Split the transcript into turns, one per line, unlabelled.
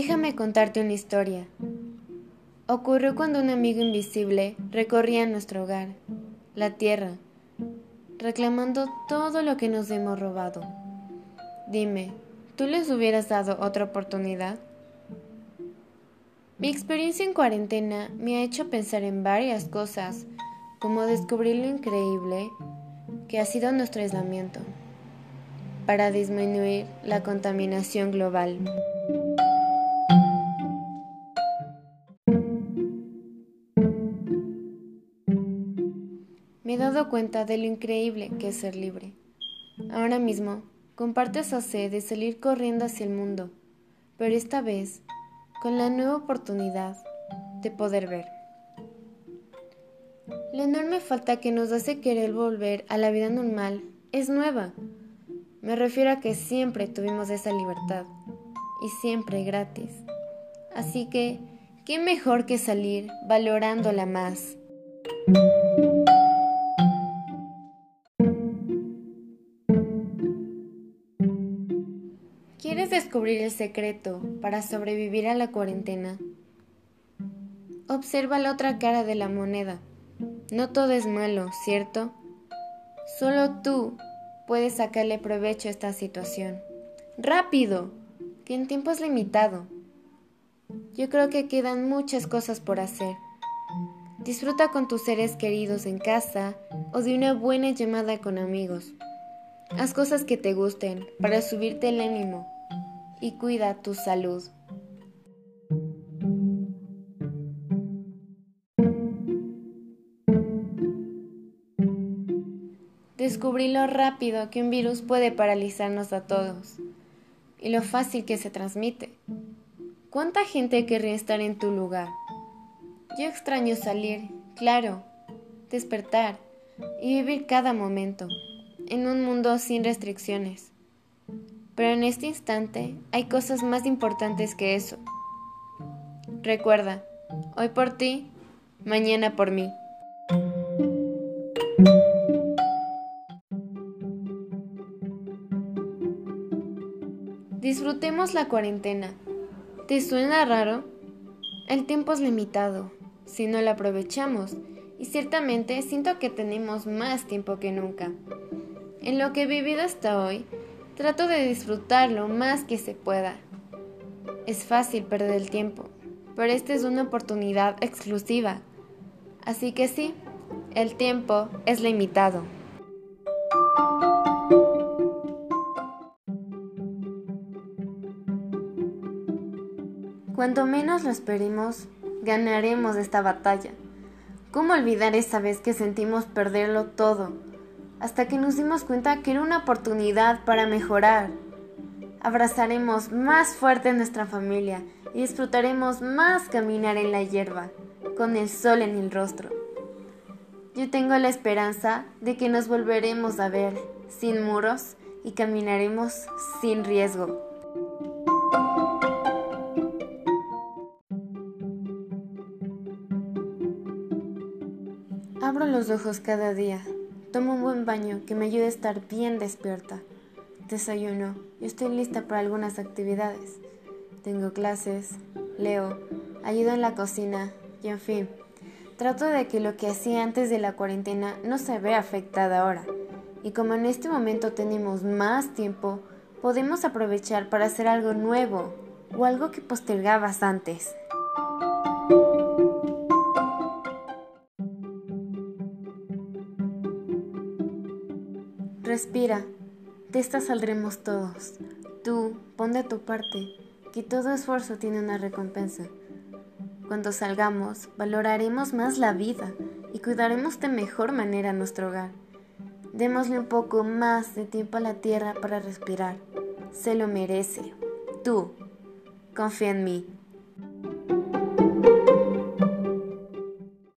Déjame contarte una historia. Ocurrió cuando un amigo invisible recorría nuestro hogar, la tierra, reclamando todo lo que nos hemos robado. Dime, ¿tú les hubieras dado otra oportunidad? Mi experiencia en cuarentena me ha hecho pensar en varias cosas, como descubrir lo increíble que ha sido nuestro aislamiento para disminuir la contaminación global. Me he dado cuenta de lo increíble que es ser libre. Ahora mismo comparto esa sed de salir corriendo hacia el mundo, pero esta vez con la nueva oportunidad de poder ver. La enorme falta que nos hace querer volver a la vida normal es nueva. Me refiero a que siempre tuvimos esa libertad y siempre gratis. Así que, ¿qué mejor que salir valorándola más? Descubrir el secreto para sobrevivir a la cuarentena? Observa la otra cara de la moneda. No todo es malo, ¿cierto? Solo tú puedes sacarle provecho a esta situación. ¡Rápido! Que en tiempo es limitado. Yo creo que quedan muchas cosas por hacer. Disfruta con tus seres queridos en casa o de una buena llamada con amigos. Haz cosas que te gusten para subirte el ánimo y cuida tu salud. Descubrí lo rápido que un virus puede paralizarnos a todos y lo fácil que se transmite. ¿Cuánta gente querría estar en tu lugar? Yo extraño salir, claro, despertar y vivir cada momento en un mundo sin restricciones. Pero en este instante hay cosas más importantes que eso. Recuerda, hoy por ti, mañana por mí. Disfrutemos la cuarentena. ¿Te suena raro? El tiempo es limitado, si no lo aprovechamos, y ciertamente siento que tenemos más tiempo que nunca. En lo que he vivido hasta hoy, trato de disfrutar lo más que se pueda. Es fácil perder el tiempo, pero esta es una oportunidad exclusiva. Así que sí, el tiempo es limitado. Cuanto menos lo esperemos, ganaremos esta batalla. ¿Cómo olvidar esa vez que sentimos perderlo todo? Hasta que nos dimos cuenta que era una oportunidad para mejorar. Abrazaremos más fuerte a nuestra familia y disfrutaremos más caminar en la hierba, con el sol en el rostro. Yo tengo la esperanza de que nos volveremos a ver sin muros y caminaremos sin riesgo. Abro los ojos cada día Tomo un buen baño que me ayude a estar bien despierta. Desayuno y estoy lista para algunas actividades. Tengo clases, leo, ayudo en la cocina y en fin, trato de que lo que hacía antes de la cuarentena no se vea afectada ahora. Y como en este momento tenemos más tiempo, podemos aprovechar para hacer algo nuevo o algo que postergabas antes. Respira, de esta saldremos todos. Tú, pon de tu parte, que todo esfuerzo tiene una recompensa. Cuando salgamos, valoraremos más la vida y cuidaremos de mejor manera nuestro hogar. Démosle un poco más de tiempo a la tierra para respirar. Se lo merece. Tú, confía en mí.